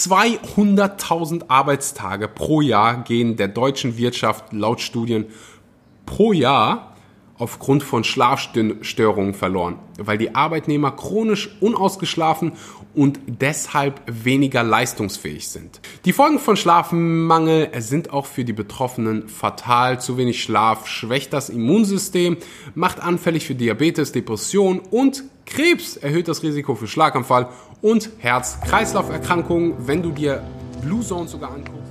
200.000 Arbeitstage pro Jahr gehen der deutschen Wirtschaft laut Studien pro Jahr aufgrund von Schlafstörungen verloren, weil die Arbeitnehmer chronisch unausgeschlafen und deshalb weniger leistungsfähig sind. Die Folgen von Schlafmangel sind auch für die Betroffenen fatal. Zu wenig Schlaf schwächt das Immunsystem, macht anfällig für Diabetes, Depression und Krebs, erhöht das Risiko für Schlaganfall und Herz-Kreislauf-Erkrankungen, wenn du dir Blue Zone sogar anguckst.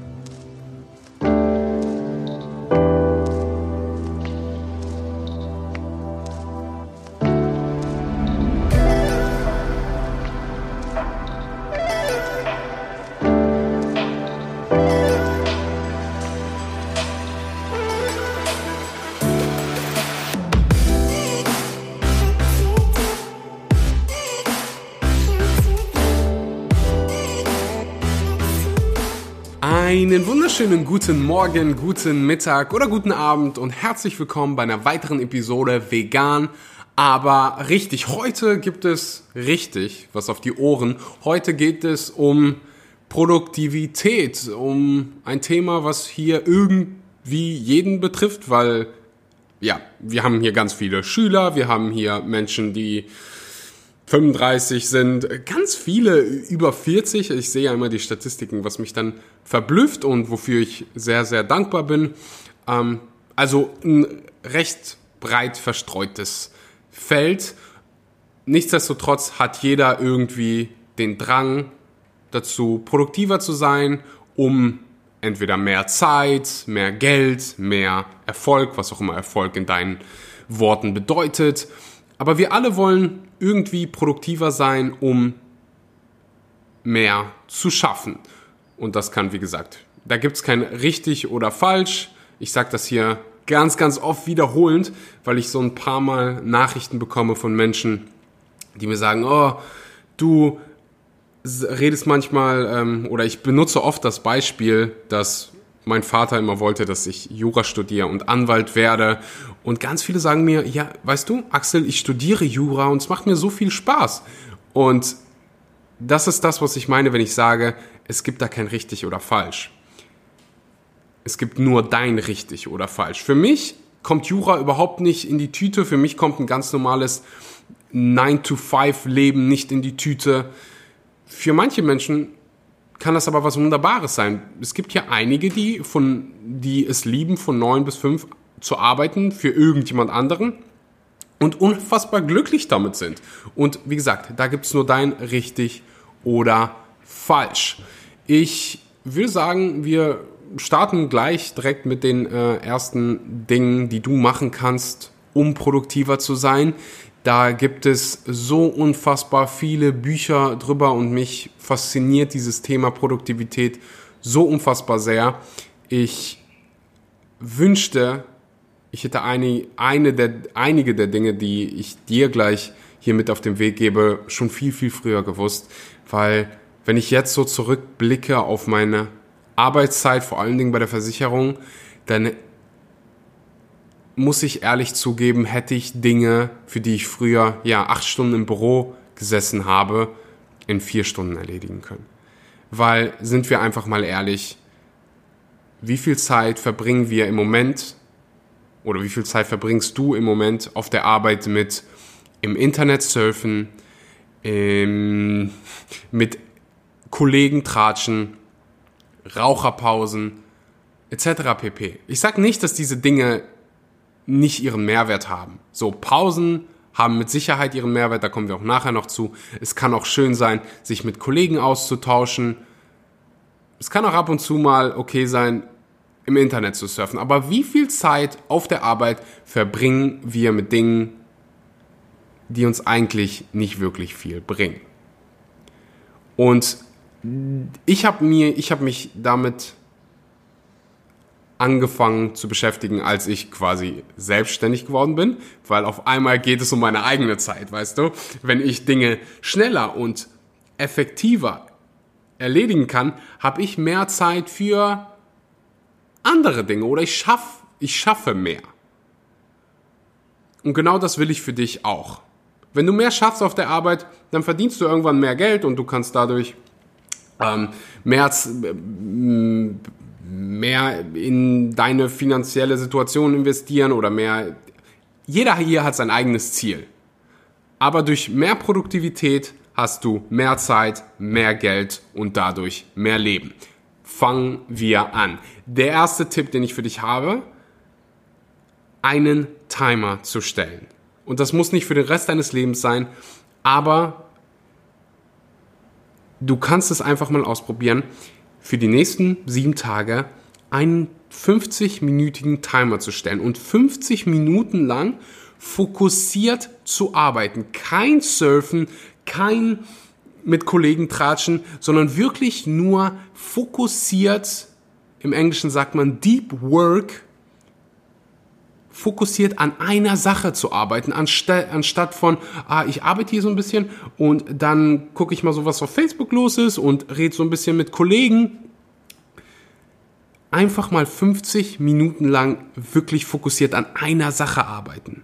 Einen wunderschönen guten Morgen, guten Mittag oder guten Abend und herzlich willkommen bei einer weiteren Episode Vegan. Aber richtig, heute gibt es richtig was auf die Ohren. Heute geht es um Produktivität, um ein Thema, was hier irgendwie jeden betrifft, weil ja, wir haben hier ganz viele Schüler, wir haben hier Menschen, die 35 sind, ganz viele über 40. Ich sehe ja immer die Statistiken, was mich dann verblüfft und wofür ich sehr, sehr dankbar bin. Ähm, also ein recht breit verstreutes Feld. Nichtsdestotrotz hat jeder irgendwie den Drang dazu, produktiver zu sein, um entweder mehr Zeit, mehr Geld, mehr Erfolg, was auch immer Erfolg in deinen Worten bedeutet. Aber wir alle wollen irgendwie produktiver sein, um mehr zu schaffen. Und das kann, wie gesagt, da gibt es kein richtig oder falsch. Ich sage das hier ganz, ganz oft wiederholend, weil ich so ein paar Mal Nachrichten bekomme von Menschen, die mir sagen, oh, du redest manchmal, ähm, oder ich benutze oft das Beispiel, dass mein Vater immer wollte, dass ich Jura studiere und Anwalt werde. Und ganz viele sagen mir, ja, weißt du, Axel, ich studiere Jura und es macht mir so viel Spaß. Und das ist das, was ich meine, wenn ich sage, es gibt da kein richtig oder falsch. Es gibt nur dein richtig oder falsch. Für mich kommt Jura überhaupt nicht in die Tüte. Für mich kommt ein ganz normales 9-to-5-Leben nicht in die Tüte. Für manche Menschen kann das aber was Wunderbares sein. Es gibt ja einige, die, von, die es lieben, von neun bis fünf zu arbeiten für irgendjemand anderen und unfassbar glücklich damit sind. Und wie gesagt, da gibt es nur dein richtig oder falsch. Ich würde sagen, wir starten gleich direkt mit den äh, ersten Dingen, die du machen kannst, um produktiver zu sein. Da gibt es so unfassbar viele Bücher drüber und mich fasziniert dieses Thema Produktivität so unfassbar sehr. Ich wünschte, ich hätte eine, eine der, einige der Dinge, die ich dir gleich hier mit auf den Weg gebe, schon viel, viel früher gewusst. Weil wenn ich jetzt so zurückblicke auf meine Arbeitszeit, vor allen Dingen bei der Versicherung, dann muss ich ehrlich zugeben, hätte ich Dinge, für die ich früher ja acht Stunden im Büro gesessen habe, in vier Stunden erledigen können. Weil, sind wir einfach mal ehrlich, wie viel Zeit verbringen wir im Moment oder wie viel Zeit verbringst du im Moment auf der Arbeit mit im Internet surfen, im, mit Kollegen tratschen, Raucherpausen etc. pp. Ich sage nicht, dass diese Dinge nicht ihren Mehrwert haben. So, Pausen haben mit Sicherheit ihren Mehrwert, da kommen wir auch nachher noch zu. Es kann auch schön sein, sich mit Kollegen auszutauschen. Es kann auch ab und zu mal okay sein, im Internet zu surfen. Aber wie viel Zeit auf der Arbeit verbringen wir mit Dingen, die uns eigentlich nicht wirklich viel bringen? Und ich habe mir, ich habe mich damit angefangen zu beschäftigen, als ich quasi selbstständig geworden bin, weil auf einmal geht es um meine eigene Zeit, weißt du? Wenn ich Dinge schneller und effektiver erledigen kann, habe ich mehr Zeit für andere Dinge oder ich schaff, ich schaffe mehr. Und genau das will ich für dich auch. Wenn du mehr schaffst auf der Arbeit, dann verdienst du irgendwann mehr Geld und du kannst dadurch ähm, mehr, als, mehr in deine finanzielle Situation investieren oder mehr. Jeder hier hat sein eigenes Ziel. Aber durch mehr Produktivität hast du mehr Zeit, mehr Geld und dadurch mehr Leben. Fangen wir an. Der erste Tipp, den ich für dich habe, einen Timer zu stellen. Und das muss nicht für den Rest deines Lebens sein, aber du kannst es einfach mal ausprobieren, für die nächsten sieben Tage einen 50-minütigen Timer zu stellen und 50 Minuten lang fokussiert zu arbeiten. Kein Surfen, kein mit Kollegen tratschen, sondern wirklich nur fokussiert, im Englischen sagt man Deep Work, fokussiert an einer Sache zu arbeiten, anstatt, anstatt von, ah, ich arbeite hier so ein bisschen und dann gucke ich mal so, was auf Facebook los ist und rede so ein bisschen mit Kollegen. Einfach mal 50 Minuten lang wirklich fokussiert an einer Sache arbeiten.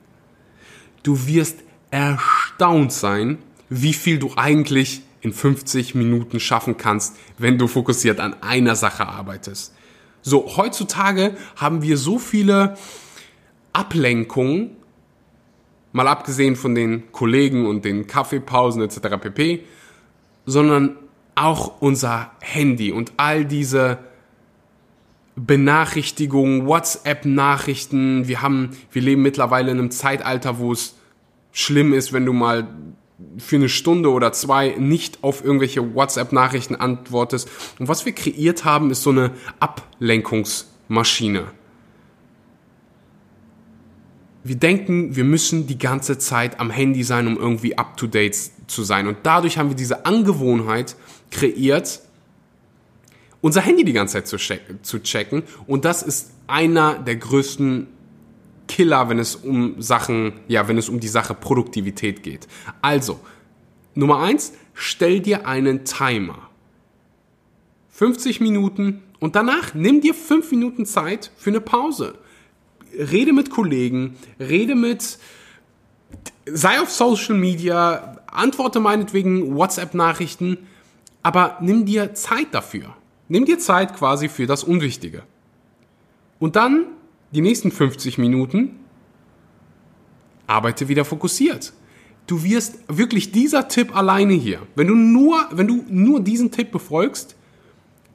Du wirst erstaunt sein, wie viel du eigentlich in 50 Minuten schaffen kannst, wenn du fokussiert an einer Sache arbeitest. So, heutzutage haben wir so viele Ablenkungen, mal abgesehen von den Kollegen und den Kaffeepausen etc. pp, sondern auch unser Handy und all diese Benachrichtigungen, WhatsApp-Nachrichten. Wir haben, wir leben mittlerweile in einem Zeitalter, wo es schlimm ist, wenn du mal für eine Stunde oder zwei nicht auf irgendwelche WhatsApp-Nachrichten antwortest. Und was wir kreiert haben, ist so eine Ablenkungsmaschine. Wir denken, wir müssen die ganze Zeit am Handy sein, um irgendwie up-to-date zu sein. Und dadurch haben wir diese Angewohnheit kreiert, unser Handy die ganze Zeit zu, zu checken. Und das ist einer der größten Killer, wenn es um Sachen, ja, wenn es um die Sache Produktivität geht. Also, Nummer eins, stell dir einen Timer. 50 Minuten und danach nimm dir 5 Minuten Zeit für eine Pause. Rede mit Kollegen, rede mit, sei auf Social Media, antworte meinetwegen WhatsApp-Nachrichten, aber nimm dir Zeit dafür. Nimm dir Zeit quasi für das Unwichtige. Und dann die nächsten 50 Minuten arbeite wieder fokussiert. Du wirst wirklich dieser Tipp alleine hier, wenn du nur, wenn du nur diesen Tipp befolgst,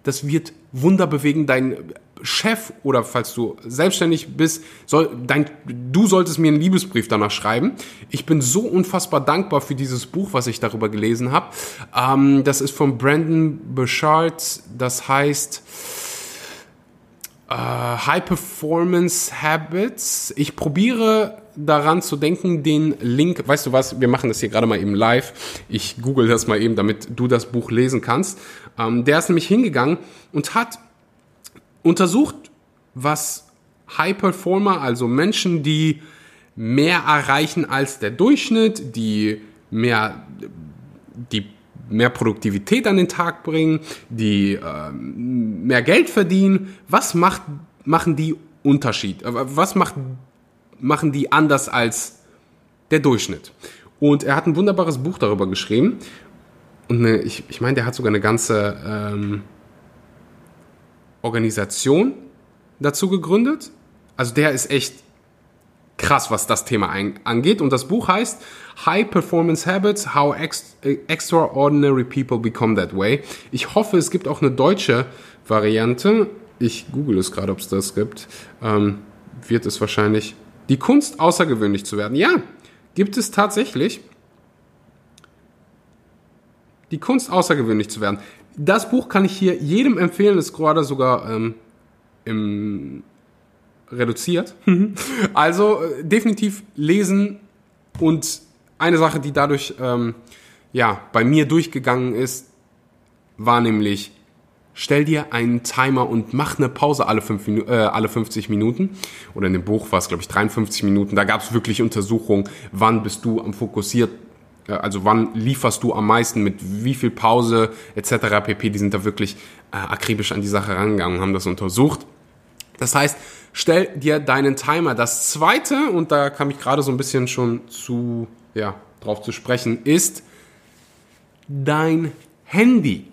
das wird Wunder bewegen. Dein Chef oder falls du selbstständig bist, soll, dein, du solltest mir einen Liebesbrief danach schreiben. Ich bin so unfassbar dankbar für dieses Buch, was ich darüber gelesen habe. Ähm, das ist von Brandon Burchard. Das heißt äh, High Performance Habits. Ich probiere daran zu denken, den Link, weißt du was, wir machen das hier gerade mal eben live. Ich google das mal eben, damit du das Buch lesen kannst. Ähm, der ist nämlich hingegangen und hat untersucht, was High Performer, also Menschen, die mehr erreichen als der Durchschnitt, die mehr, die mehr Produktivität an den Tag bringen, die äh, mehr Geld verdienen, was macht, machen die Unterschied? Äh, was macht, machen die anders als der Durchschnitt? Und er hat ein wunderbares Buch darüber geschrieben. Und eine, ich, ich meine, der hat sogar eine ganze ähm, Organisation dazu gegründet. Also der ist echt krass, was das Thema angeht. Und das Buch heißt High Performance Habits, How Ex Extraordinary People Become That Way. Ich hoffe, es gibt auch eine deutsche Variante. Ich google es gerade, ob es das gibt. Ähm, wird es wahrscheinlich. Die Kunst, außergewöhnlich zu werden. Ja, gibt es tatsächlich. Die Kunst, außergewöhnlich zu werden das Buch kann ich hier jedem empfehlen, ist gerade sogar ähm, im reduziert. also äh, definitiv lesen und eine Sache, die dadurch ähm, ja bei mir durchgegangen ist, war nämlich stell dir einen Timer und mach eine Pause alle, fünf Minu äh, alle 50 Minuten. Oder in dem Buch war es, glaube ich, 53 Minuten. Da gab es wirklich Untersuchungen, wann bist du am fokussiert also wann lieferst du am meisten, mit wie viel Pause etc. pp. Die sind da wirklich äh, akribisch an die Sache rangegangen und haben das untersucht. Das heißt, stell dir deinen Timer. Das zweite, und da kam ich gerade so ein bisschen schon zu, ja, drauf zu sprechen, ist dein Handy.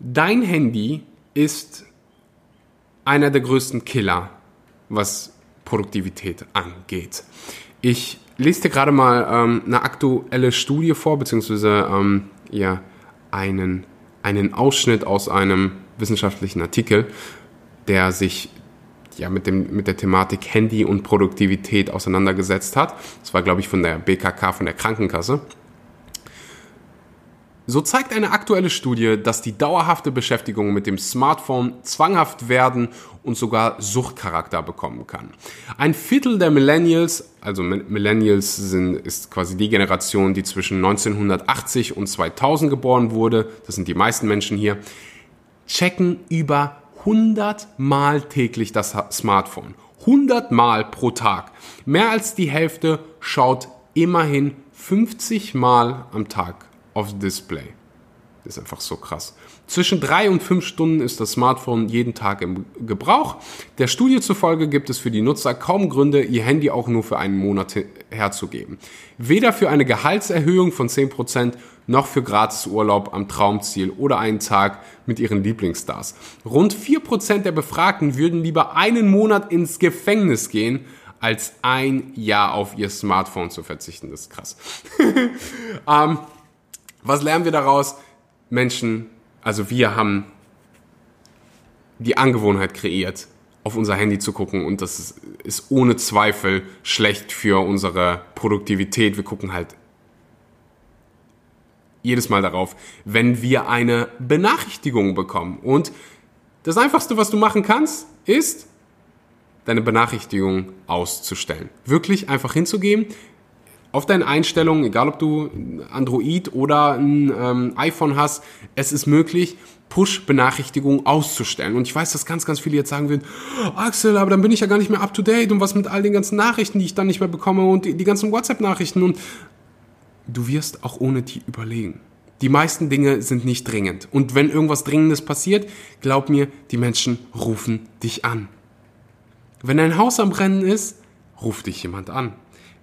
Dein Handy ist einer der größten Killer, was Produktivität angeht. Ich lese dir gerade mal ähm, eine aktuelle Studie vor, beziehungsweise ähm, ja, einen, einen Ausschnitt aus einem wissenschaftlichen Artikel, der sich ja, mit, dem, mit der Thematik Handy und Produktivität auseinandergesetzt hat. Das war, glaube ich, von der BKK, von der Krankenkasse. So zeigt eine aktuelle Studie, dass die dauerhafte Beschäftigung mit dem Smartphone zwanghaft werden und sogar Suchtcharakter bekommen kann. Ein Viertel der Millennials, also Millennials sind, ist quasi die Generation, die zwischen 1980 und 2000 geboren wurde, das sind die meisten Menschen hier, checken über 100 Mal täglich das Smartphone. 100 Mal pro Tag. Mehr als die Hälfte schaut immerhin 50 Mal am Tag aufs Display. Das ist einfach so krass. Zwischen drei und fünf Stunden ist das Smartphone jeden Tag im Gebrauch. Der Studie zufolge gibt es für die Nutzer kaum Gründe, ihr Handy auch nur für einen Monat herzugeben. Weder für eine Gehaltserhöhung von 10% noch für Gratisurlaub am Traumziel oder einen Tag mit ihren Lieblingsstars. Rund 4% der Befragten würden lieber einen Monat ins Gefängnis gehen, als ein Jahr auf ihr Smartphone zu verzichten. Das ist krass. ähm, was lernen wir daraus? Menschen, also wir haben die Angewohnheit kreiert, auf unser Handy zu gucken und das ist, ohne Zweifel schlecht für unsere Produktivität. Wir gucken halt jedes Mal darauf, wenn wir eine Benachrichtigung bekommen. Und das Einfachste, was du machen kannst, ist, deine Benachrichtigung auszustellen. Wirklich einfach hinzugeben, auf deinen Einstellungen, egal ob du Android oder ein ähm, iPhone hast, es ist möglich, Push-Benachrichtigungen auszustellen. Und ich weiß, dass ganz, ganz viele jetzt sagen würden, Axel, aber dann bin ich ja gar nicht mehr up to date und was mit all den ganzen Nachrichten, die ich dann nicht mehr bekomme und die, die ganzen WhatsApp-Nachrichten und du wirst auch ohne die überlegen. Die meisten Dinge sind nicht dringend. Und wenn irgendwas Dringendes passiert, glaub mir, die Menschen rufen dich an. Wenn dein Haus am Brennen ist, ruft dich jemand an.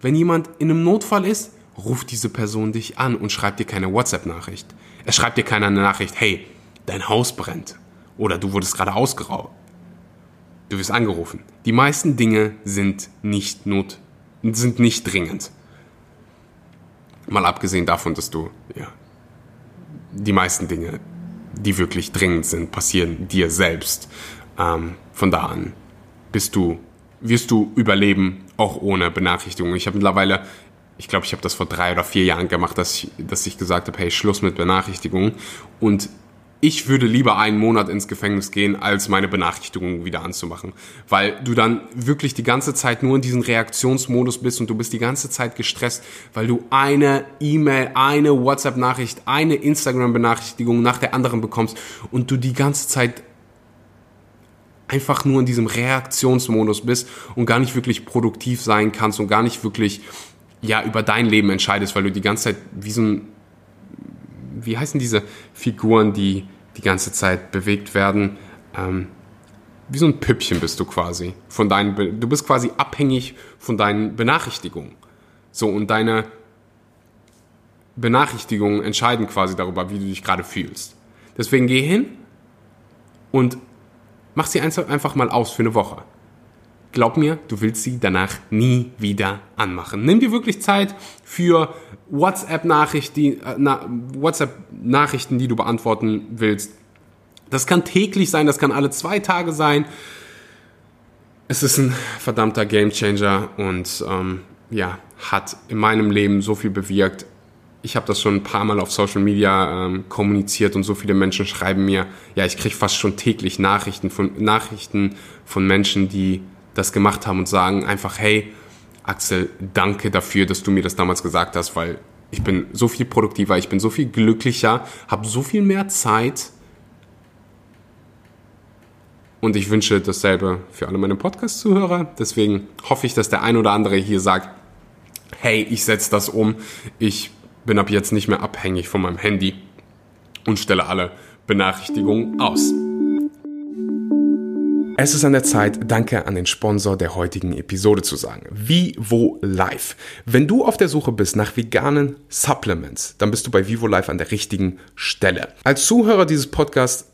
Wenn jemand in einem Notfall ist, ruft diese Person dich an und schreibt dir keine WhatsApp-Nachricht. Er schreibt dir keine Nachricht, hey, dein Haus brennt. Oder du wurdest gerade ausgeraubt. Du wirst angerufen. Die meisten Dinge sind nicht not, sind nicht dringend. Mal abgesehen davon, dass du, ja, die meisten Dinge, die wirklich dringend sind, passieren dir selbst. Ähm, von da an bist du, wirst du überleben, auch ohne Benachrichtigung. Ich habe mittlerweile, ich glaube, ich habe das vor drei oder vier Jahren gemacht, dass ich, dass ich gesagt habe, hey, Schluss mit Benachrichtigungen. Und ich würde lieber einen Monat ins Gefängnis gehen, als meine Benachrichtigungen wieder anzumachen. Weil du dann wirklich die ganze Zeit nur in diesem Reaktionsmodus bist und du bist die ganze Zeit gestresst, weil du eine E-Mail, eine WhatsApp-Nachricht, eine Instagram-Benachrichtigung nach der anderen bekommst und du die ganze Zeit einfach nur in diesem Reaktionsmodus bist und gar nicht wirklich produktiv sein kannst und gar nicht wirklich ja über dein Leben entscheidest, weil du die ganze Zeit wie so ein wie heißen diese Figuren, die die ganze Zeit bewegt werden? Ähm, wie so ein Püppchen bist du quasi von deinen du bist quasi abhängig von deinen Benachrichtigungen. So und deine Benachrichtigungen entscheiden quasi darüber, wie du dich gerade fühlst. Deswegen geh hin und Mach sie einfach mal aus für eine Woche. Glaub mir, du willst sie danach nie wieder anmachen. Nimm dir wirklich Zeit für WhatsApp-Nachrichten, äh, na, WhatsApp-Nachrichten, die du beantworten willst. Das kann täglich sein, das kann alle zwei Tage sein. Es ist ein verdammter Gamechanger und ähm, ja, hat in meinem Leben so viel bewirkt ich habe das schon ein paar Mal auf Social Media ähm, kommuniziert und so viele Menschen schreiben mir, ja, ich kriege fast schon täglich Nachrichten von, Nachrichten von Menschen, die das gemacht haben und sagen einfach, hey, Axel, danke dafür, dass du mir das damals gesagt hast, weil ich bin so viel produktiver, ich bin so viel glücklicher, habe so viel mehr Zeit und ich wünsche dasselbe für alle meine Podcast-Zuhörer. Deswegen hoffe ich, dass der ein oder andere hier sagt, hey, ich setze das um, ich bin ab jetzt nicht mehr abhängig von meinem Handy und stelle alle Benachrichtigungen aus. Es ist an der Zeit, Danke an den Sponsor der heutigen Episode zu sagen. Vivo Life. Wenn du auf der Suche bist nach veganen Supplements, dann bist du bei Vivo Life an der richtigen Stelle. Als Zuhörer dieses Podcasts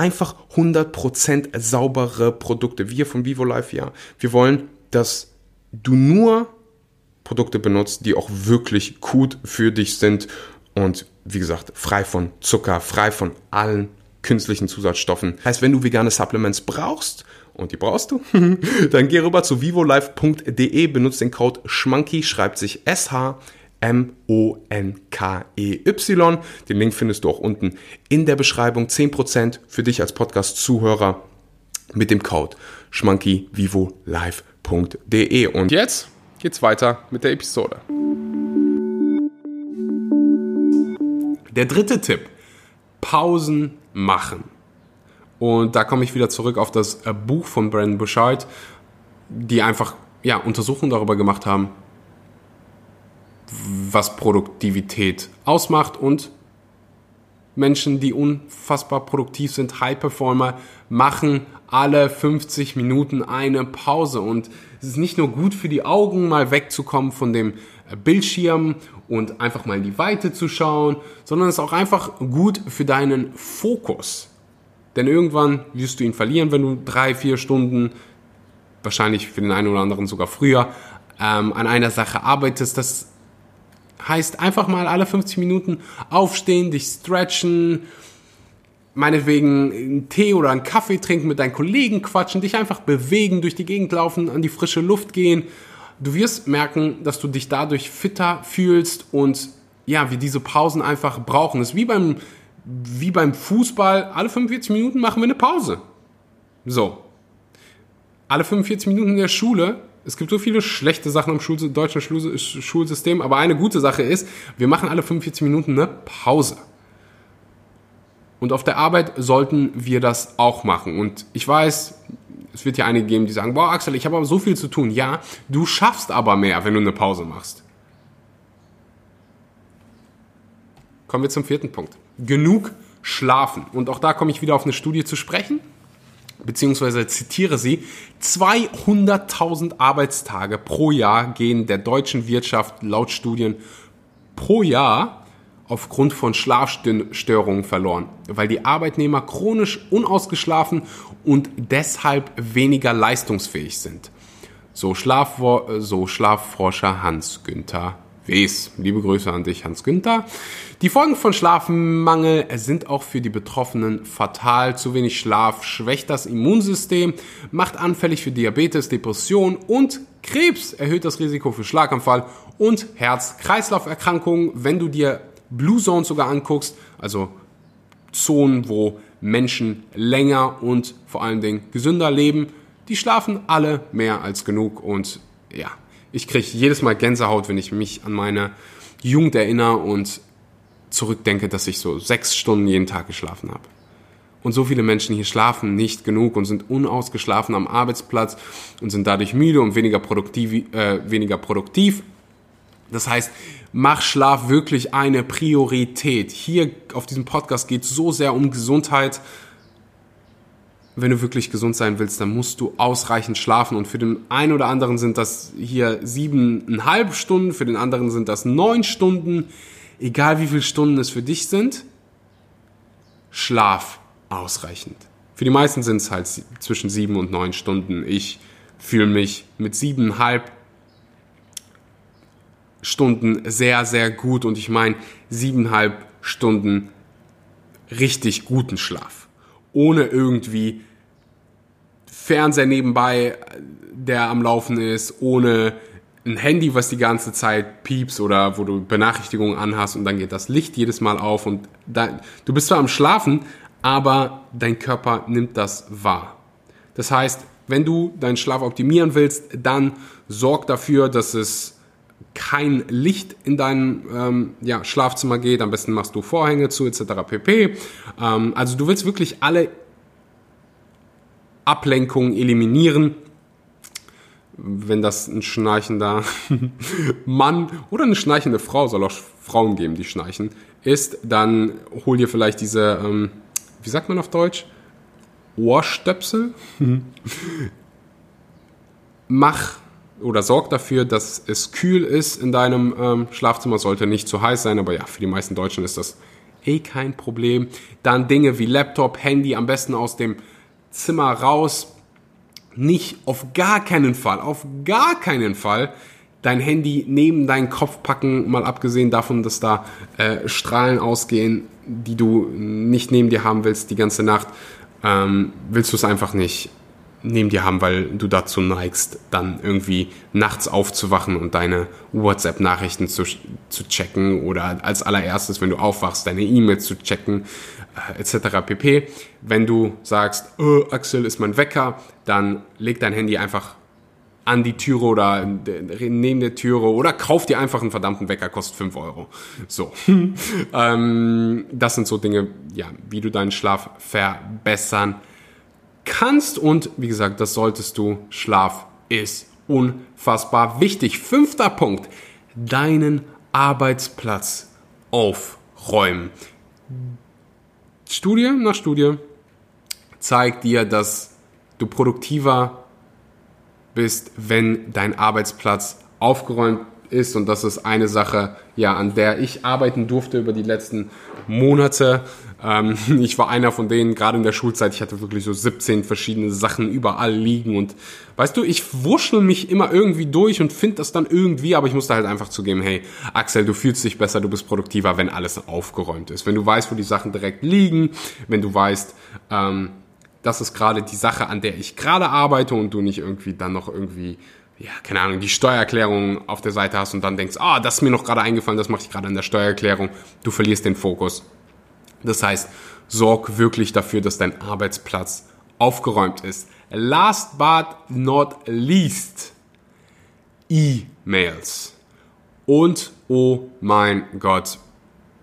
Einfach 100% saubere Produkte. Wir von Vivo Life, ja. Wir wollen, dass du nur Produkte benutzt, die auch wirklich gut für dich sind und wie gesagt, frei von Zucker, frei von allen künstlichen Zusatzstoffen. Heißt, wenn du vegane Supplements brauchst, und die brauchst du, dann geh rüber zu vivolife.de, benutzt den Code SCHMANKY, schreibt sich S-H M-O-N-K-E-Y. Den Link findest du auch unten in der Beschreibung. 10% für dich als Podcast-Zuhörer mit dem Code schmankyvivolive.de. Und jetzt geht's weiter mit der Episode. Der dritte Tipp. Pausen machen. Und da komme ich wieder zurück auf das Buch von Brandon Bouchard, die einfach ja, Untersuchungen darüber gemacht haben, was Produktivität ausmacht und Menschen, die unfassbar produktiv sind, High Performer, machen alle 50 Minuten eine Pause. Und es ist nicht nur gut für die Augen, mal wegzukommen von dem Bildschirm und einfach mal in die Weite zu schauen, sondern es ist auch einfach gut für deinen Fokus. Denn irgendwann wirst du ihn verlieren, wenn du drei, vier Stunden, wahrscheinlich für den einen oder anderen sogar früher, ähm, an einer Sache arbeitest. Das heißt einfach mal alle 50 Minuten aufstehen, dich stretchen, meinetwegen einen Tee oder einen Kaffee trinken, mit deinen Kollegen quatschen, dich einfach bewegen, durch die Gegend laufen, an die frische Luft gehen. Du wirst merken, dass du dich dadurch fitter fühlst und ja, wir diese Pausen einfach brauchen. Es ist wie beim wie beim Fußball, alle 45 Minuten machen wir eine Pause. So. Alle 45 Minuten in der Schule. Es gibt so viele schlechte Sachen im Schul deutschen Schul Schulsystem, aber eine gute Sache ist, wir machen alle 45 Minuten eine Pause. Und auf der Arbeit sollten wir das auch machen. Und ich weiß, es wird ja einige geben, die sagen, boah Axel, ich habe aber so viel zu tun. Ja, du schaffst aber mehr, wenn du eine Pause machst. Kommen wir zum vierten Punkt genug schlafen. Und auch da komme ich wieder auf eine Studie zu sprechen, beziehungsweise zitiere sie. 200.000 Arbeitstage pro Jahr gehen der deutschen Wirtschaft laut Studien pro Jahr aufgrund von Schlafstörungen verloren, weil die Arbeitnehmer chronisch unausgeschlafen und deshalb weniger leistungsfähig sind. So, Schlaf, so Schlafforscher Hans Günther Wes. Liebe Grüße an dich, Hans Günther. Die Folgen von Schlafmangel sind auch für die Betroffenen fatal. Zu wenig Schlaf schwächt das Immunsystem, macht anfällig für Diabetes, Depression und Krebs, erhöht das Risiko für Schlaganfall und Herz-Kreislauf-Erkrankungen. Wenn du dir Blue Zones sogar anguckst, also Zonen, wo Menschen länger und vor allen Dingen gesünder leben, die schlafen alle mehr als genug und ja, ich kriege jedes Mal Gänsehaut, wenn ich mich an meine Jugend erinnere und zurückdenke, dass ich so sechs Stunden jeden Tag geschlafen habe. Und so viele Menschen hier schlafen nicht genug und sind unausgeschlafen am Arbeitsplatz und sind dadurch müde und weniger produktiv. Äh, weniger produktiv. Das heißt, mach Schlaf wirklich eine Priorität. Hier auf diesem Podcast geht es so sehr um Gesundheit wenn du wirklich gesund sein willst, dann musst du ausreichend schlafen. Und für den einen oder anderen sind das hier siebeneinhalb Stunden, für den anderen sind das neun Stunden. Egal wie viele Stunden es für dich sind, schlaf ausreichend. Für die meisten sind es halt zwischen sieben und neun Stunden. Ich fühle mich mit siebeneinhalb Stunden sehr, sehr gut und ich meine siebeneinhalb Stunden richtig guten Schlaf. Ohne irgendwie Fernseher nebenbei, der am Laufen ist, ohne ein Handy, was die ganze Zeit piepst oder wo du Benachrichtigungen anhast und dann geht das Licht jedes Mal auf und da, du bist zwar am Schlafen, aber dein Körper nimmt das wahr. Das heißt, wenn du deinen Schlaf optimieren willst, dann sorg dafür, dass es kein Licht in dein ähm, ja, Schlafzimmer geht. Am besten machst du Vorhänge zu etc. pp. Ähm, also du willst wirklich alle Ablenkungen eliminieren. Wenn das ein schnarchender Mann oder eine schnarchende Frau, soll auch Frauen geben, die schnarchen, ist, dann hol dir vielleicht diese, ähm, wie sagt man auf Deutsch? Ohrstöpsel. Mach oder sorg dafür, dass es kühl ist in deinem ähm, Schlafzimmer. Sollte nicht zu heiß sein, aber ja, für die meisten Deutschen ist das eh kein Problem. Dann Dinge wie Laptop, Handy am besten aus dem Zimmer raus. Nicht auf gar keinen Fall, auf gar keinen Fall dein Handy neben deinen Kopf packen, mal abgesehen davon, dass da äh, Strahlen ausgehen, die du nicht neben dir haben willst die ganze Nacht, ähm, willst du es einfach nicht neben dir haben, weil du dazu neigst, dann irgendwie nachts aufzuwachen und deine WhatsApp-Nachrichten zu, zu checken oder als allererstes, wenn du aufwachst, deine E-Mails zu checken, äh, etc. pp. Wenn du sagst, oh, Axel ist mein Wecker, dann leg dein Handy einfach an die Türe oder neben der Türe oder kauf dir einfach einen verdammten Wecker, kostet 5 Euro. So. ähm, das sind so Dinge, ja, wie du deinen Schlaf verbessern kannst und wie gesagt, das solltest du. Schlaf ist unfassbar wichtig. Fünfter Punkt, deinen Arbeitsplatz aufräumen. Studie nach Studie zeigt dir, dass du produktiver bist, wenn dein Arbeitsplatz aufgeräumt ist und das ist eine Sache, ja, an der ich arbeiten durfte über die letzten Monate. Ähm, ich war einer von denen, gerade in der Schulzeit, ich hatte wirklich so 17 verschiedene Sachen überall liegen und weißt du, ich wurschel mich immer irgendwie durch und finde das dann irgendwie, aber ich musste halt einfach zugeben, hey, Axel, du fühlst dich besser, du bist produktiver, wenn alles aufgeräumt ist. Wenn du weißt, wo die Sachen direkt liegen, wenn du weißt, ähm, das ist gerade die Sache, an der ich gerade arbeite und du nicht irgendwie dann noch irgendwie ja, keine Ahnung, die Steuererklärung auf der Seite hast und dann denkst, ah, das ist mir noch gerade eingefallen, das mache ich gerade an der Steuererklärung, du verlierst den Fokus. Das heißt, sorg wirklich dafür, dass dein Arbeitsplatz aufgeräumt ist. Last but not least, E-Mails. Und oh mein Gott,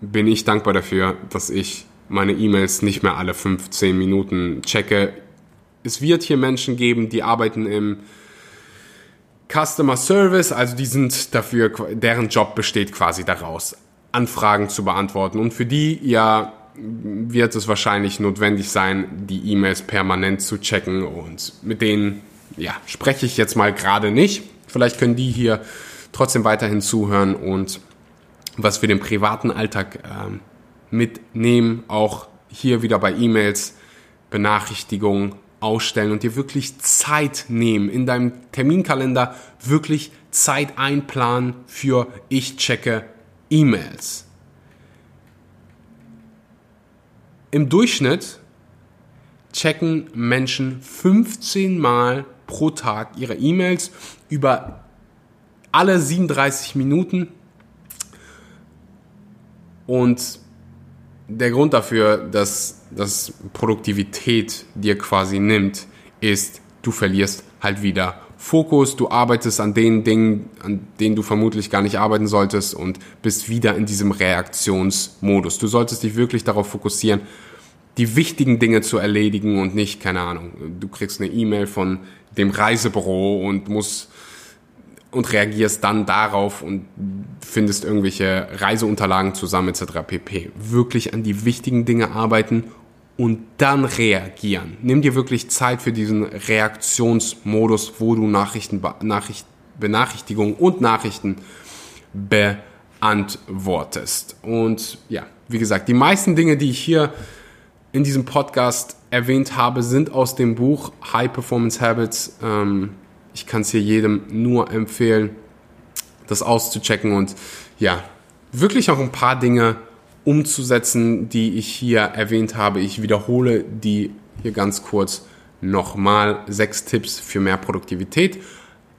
bin ich dankbar dafür, dass ich meine E-Mails nicht mehr alle 15 Minuten checke. Es wird hier Menschen geben, die arbeiten im Customer Service, also die sind dafür, deren Job besteht quasi daraus, Anfragen zu beantworten. Und für die ja wird es wahrscheinlich notwendig sein, die E-Mails permanent zu checken. Und mit denen, ja, spreche ich jetzt mal gerade nicht. Vielleicht können die hier trotzdem weiterhin zuhören und was für den privaten Alltag ähm, mitnehmen, auch hier wieder bei E-Mails, Benachrichtigungen, ausstellen und dir wirklich Zeit nehmen, in deinem Terminkalender wirklich Zeit einplanen für ich checke E-Mails. Im Durchschnitt checken Menschen 15 Mal pro Tag ihre E-Mails über alle 37 Minuten. Und der Grund dafür, dass das Produktivität dir quasi nimmt, ist, du verlierst halt wieder Fokus, du arbeitest an den Dingen, an denen du vermutlich gar nicht arbeiten solltest und bist wieder in diesem Reaktionsmodus. Du solltest dich wirklich darauf fokussieren, die wichtigen Dinge zu erledigen und nicht, keine Ahnung, du kriegst eine E-Mail von dem Reisebüro und musst und reagierst dann darauf und findest irgendwelche Reiseunterlagen zusammen etc. pp. Wirklich an die wichtigen Dinge arbeiten und dann reagieren. Nimm dir wirklich Zeit für diesen Reaktionsmodus, wo du Nachrichten, Nachricht, Benachrichtigungen und Nachrichten beantwortest. Und ja, wie gesagt, die meisten Dinge, die ich hier in diesem Podcast erwähnt habe, sind aus dem Buch High Performance Habits. Ähm, ich kann es hier jedem nur empfehlen, das auszuchecken und ja, wirklich auch ein paar Dinge umzusetzen, die ich hier erwähnt habe. Ich wiederhole die hier ganz kurz nochmal. Sechs Tipps für mehr Produktivität.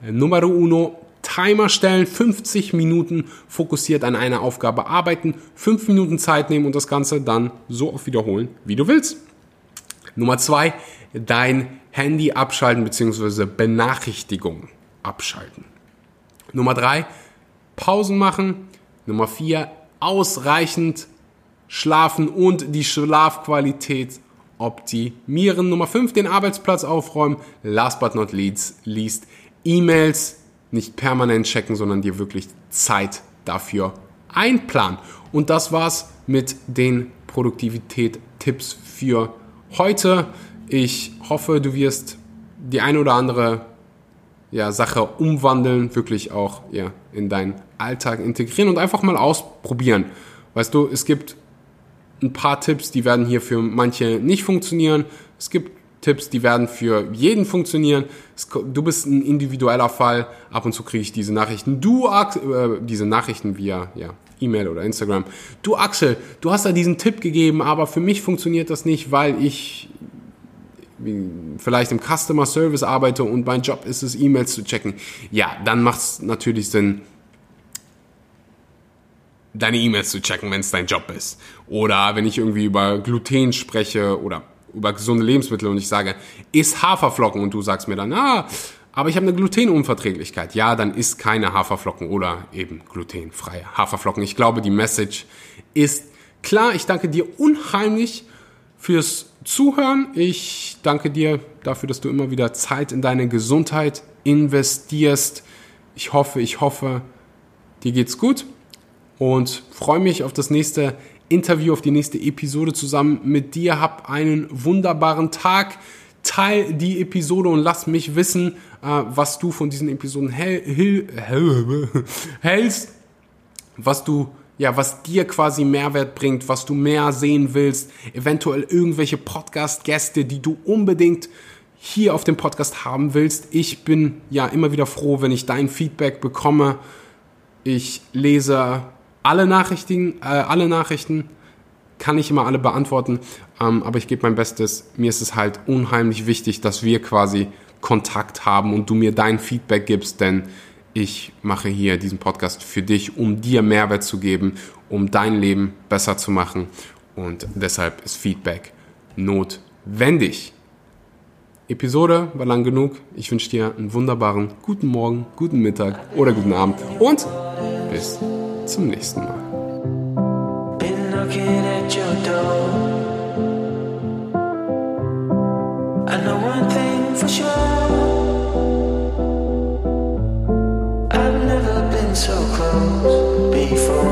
Nummer uno, Timer stellen, 50 Minuten fokussiert an einer Aufgabe arbeiten, 5 Minuten Zeit nehmen und das Ganze dann so oft wiederholen, wie du willst. Nummer zwei, dein Handy abschalten bzw. Benachrichtigungen abschalten. Nummer drei, Pausen machen. Nummer vier, ausreichend schlafen und die Schlafqualität optimieren. Nummer fünf, den Arbeitsplatz aufräumen. Last but not least, least E-Mails nicht permanent checken, sondern dir wirklich Zeit dafür einplanen. Und das war's mit den Produktivität-Tipps für heute. Ich hoffe, du wirst die eine oder andere ja, Sache umwandeln, wirklich auch ja, in deinen Alltag integrieren und einfach mal ausprobieren. Weißt du, es gibt ein paar Tipps, die werden hier für manche nicht funktionieren. Es gibt Tipps, die werden für jeden funktionieren. Du bist ein individueller Fall. Ab und zu kriege ich diese Nachrichten. Du, äh, diese Nachrichten via ja, E-Mail oder Instagram. Du, Axel, du hast da diesen Tipp gegeben, aber für mich funktioniert das nicht, weil ich vielleicht im Customer Service arbeite und mein Job ist es, E-Mails zu checken. Ja, dann macht es natürlich Sinn, deine E-Mails zu checken, wenn es dein Job ist. Oder wenn ich irgendwie über Gluten spreche oder über gesunde Lebensmittel und ich sage, iss Haferflocken und du sagst mir dann, ah, aber ich habe eine Glutenunverträglichkeit. Ja, dann isst keine Haferflocken oder eben glutenfreie Haferflocken. Ich glaube, die Message ist klar. Ich danke dir unheimlich fürs Zuhören. Ich danke dir dafür, dass du immer wieder Zeit in deine Gesundheit investierst. Ich hoffe, ich hoffe, dir geht's gut und freue mich auf das nächste Interview, auf die nächste Episode zusammen mit dir. Hab einen wunderbaren Tag. Teil die Episode und lass mich wissen, äh, was du von diesen Episoden hältst, was du ja, was dir quasi Mehrwert bringt, was du mehr sehen willst, eventuell irgendwelche Podcast-Gäste, die du unbedingt hier auf dem Podcast haben willst. Ich bin ja immer wieder froh, wenn ich dein Feedback bekomme. Ich lese alle Nachrichten, äh, alle Nachrichten kann ich immer alle beantworten, ähm, aber ich gebe mein Bestes. Mir ist es halt unheimlich wichtig, dass wir quasi Kontakt haben und du mir dein Feedback gibst, denn ich mache hier diesen Podcast für dich, um dir Mehrwert zu geben, um dein Leben besser zu machen und deshalb ist Feedback notwendig. Episode war lang genug. Ich wünsche dir einen wunderbaren guten Morgen, guten Mittag oder guten Abend und bis zum nächsten Been looking at your door. I know one thing for sure. I've never been so close before.